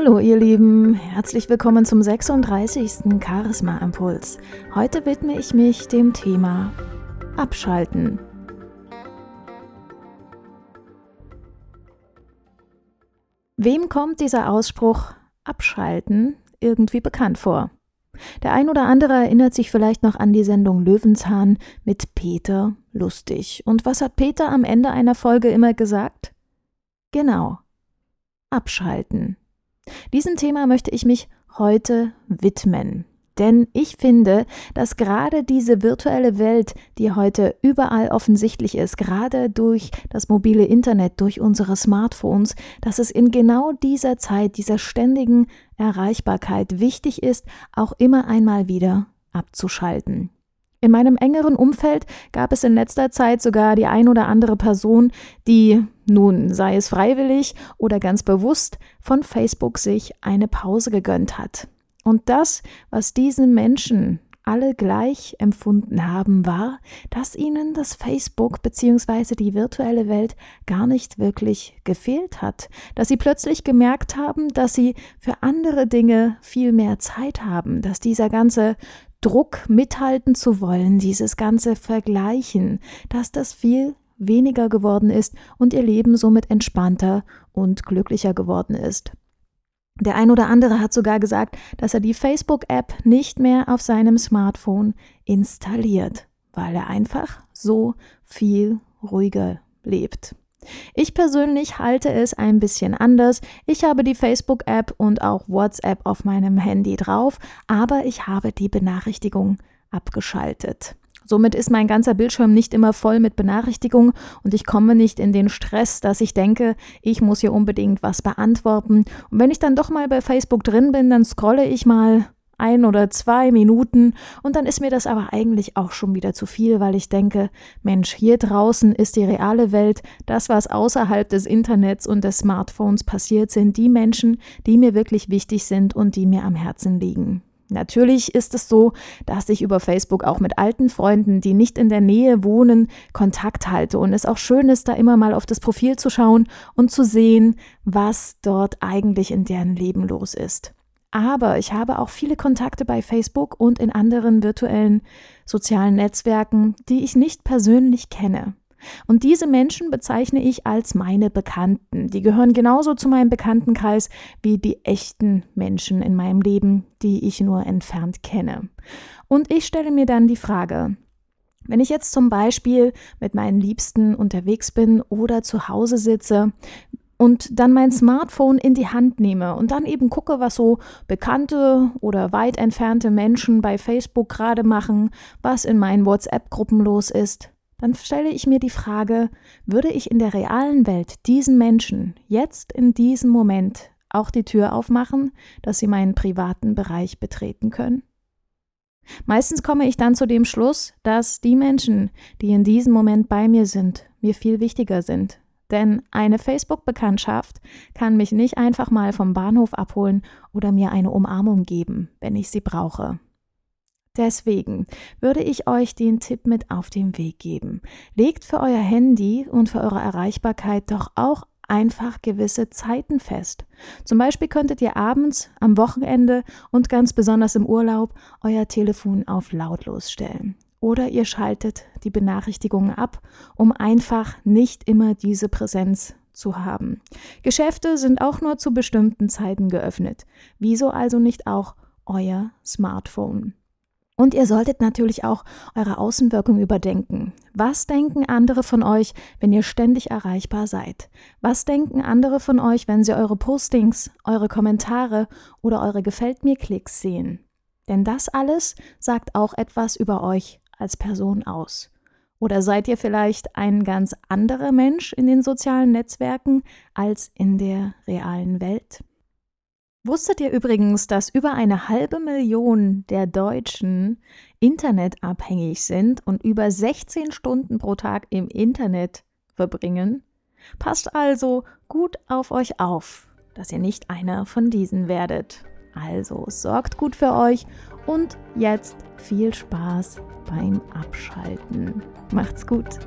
Hallo ihr Lieben, herzlich willkommen zum 36. Charisma Impuls. Heute widme ich mich dem Thema Abschalten. Wem kommt dieser Ausspruch Abschalten irgendwie bekannt vor? Der ein oder andere erinnert sich vielleicht noch an die Sendung Löwenzahn mit Peter Lustig. Und was hat Peter am Ende einer Folge immer gesagt? Genau. Abschalten. Diesem Thema möchte ich mich heute widmen. Denn ich finde, dass gerade diese virtuelle Welt, die heute überall offensichtlich ist, gerade durch das mobile Internet, durch unsere Smartphones, dass es in genau dieser Zeit, dieser ständigen Erreichbarkeit wichtig ist, auch immer einmal wieder abzuschalten. In meinem engeren Umfeld gab es in letzter Zeit sogar die ein oder andere Person, die nun, sei es freiwillig oder ganz bewusst, von Facebook sich eine Pause gegönnt hat. Und das, was diese Menschen alle gleich empfunden haben, war, dass ihnen das Facebook bzw. die virtuelle Welt gar nicht wirklich gefehlt hat, dass sie plötzlich gemerkt haben, dass sie für andere Dinge viel mehr Zeit haben, dass dieser ganze Druck mithalten zu wollen, dieses ganze Vergleichen, dass das viel weniger geworden ist und ihr Leben somit entspannter und glücklicher geworden ist. Der ein oder andere hat sogar gesagt, dass er die Facebook-App nicht mehr auf seinem Smartphone installiert, weil er einfach so viel ruhiger lebt. Ich persönlich halte es ein bisschen anders. Ich habe die Facebook-App und auch WhatsApp auf meinem Handy drauf, aber ich habe die Benachrichtigung abgeschaltet. Somit ist mein ganzer Bildschirm nicht immer voll mit Benachrichtigungen und ich komme nicht in den Stress, dass ich denke, ich muss hier unbedingt was beantworten. Und wenn ich dann doch mal bei Facebook drin bin, dann scrolle ich mal ein oder zwei Minuten und dann ist mir das aber eigentlich auch schon wieder zu viel, weil ich denke, Mensch, hier draußen ist die reale Welt, das, was außerhalb des Internets und des Smartphones passiert, sind die Menschen, die mir wirklich wichtig sind und die mir am Herzen liegen. Natürlich ist es so, dass ich über Facebook auch mit alten Freunden, die nicht in der Nähe wohnen, Kontakt halte und es auch schön ist, da immer mal auf das Profil zu schauen und zu sehen, was dort eigentlich in deren Leben los ist. Aber ich habe auch viele Kontakte bei Facebook und in anderen virtuellen sozialen Netzwerken, die ich nicht persönlich kenne. Und diese Menschen bezeichne ich als meine Bekannten. Die gehören genauso zu meinem Bekanntenkreis wie die echten Menschen in meinem Leben, die ich nur entfernt kenne. Und ich stelle mir dann die Frage, wenn ich jetzt zum Beispiel mit meinen Liebsten unterwegs bin oder zu Hause sitze, und dann mein Smartphone in die Hand nehme und dann eben gucke, was so bekannte oder weit entfernte Menschen bei Facebook gerade machen, was in meinen WhatsApp-Gruppen los ist, dann stelle ich mir die Frage, würde ich in der realen Welt diesen Menschen jetzt in diesem Moment auch die Tür aufmachen, dass sie meinen privaten Bereich betreten können? Meistens komme ich dann zu dem Schluss, dass die Menschen, die in diesem Moment bei mir sind, mir viel wichtiger sind. Denn eine Facebook-Bekanntschaft kann mich nicht einfach mal vom Bahnhof abholen oder mir eine Umarmung geben, wenn ich sie brauche. Deswegen würde ich euch den Tipp mit auf den Weg geben. Legt für euer Handy und für eure Erreichbarkeit doch auch einfach gewisse Zeiten fest. Zum Beispiel könntet ihr abends, am Wochenende und ganz besonders im Urlaub euer Telefon auf lautlos stellen. Oder ihr schaltet die Benachrichtigungen ab, um einfach nicht immer diese Präsenz zu haben. Geschäfte sind auch nur zu bestimmten Zeiten geöffnet. Wieso also nicht auch euer Smartphone? Und ihr solltet natürlich auch eure Außenwirkung überdenken. Was denken andere von euch, wenn ihr ständig erreichbar seid? Was denken andere von euch, wenn sie eure Postings, eure Kommentare oder eure Gefällt mir Klicks sehen? Denn das alles sagt auch etwas über euch als Person aus. Oder seid ihr vielleicht ein ganz anderer Mensch in den sozialen Netzwerken als in der realen Welt? Wusstet ihr übrigens, dass über eine halbe Million der Deutschen internetabhängig sind und über 16 Stunden pro Tag im Internet verbringen? Passt also gut auf euch auf, dass ihr nicht einer von diesen werdet. Also sorgt gut für euch und jetzt viel Spaß beim Abschalten. Macht's gut.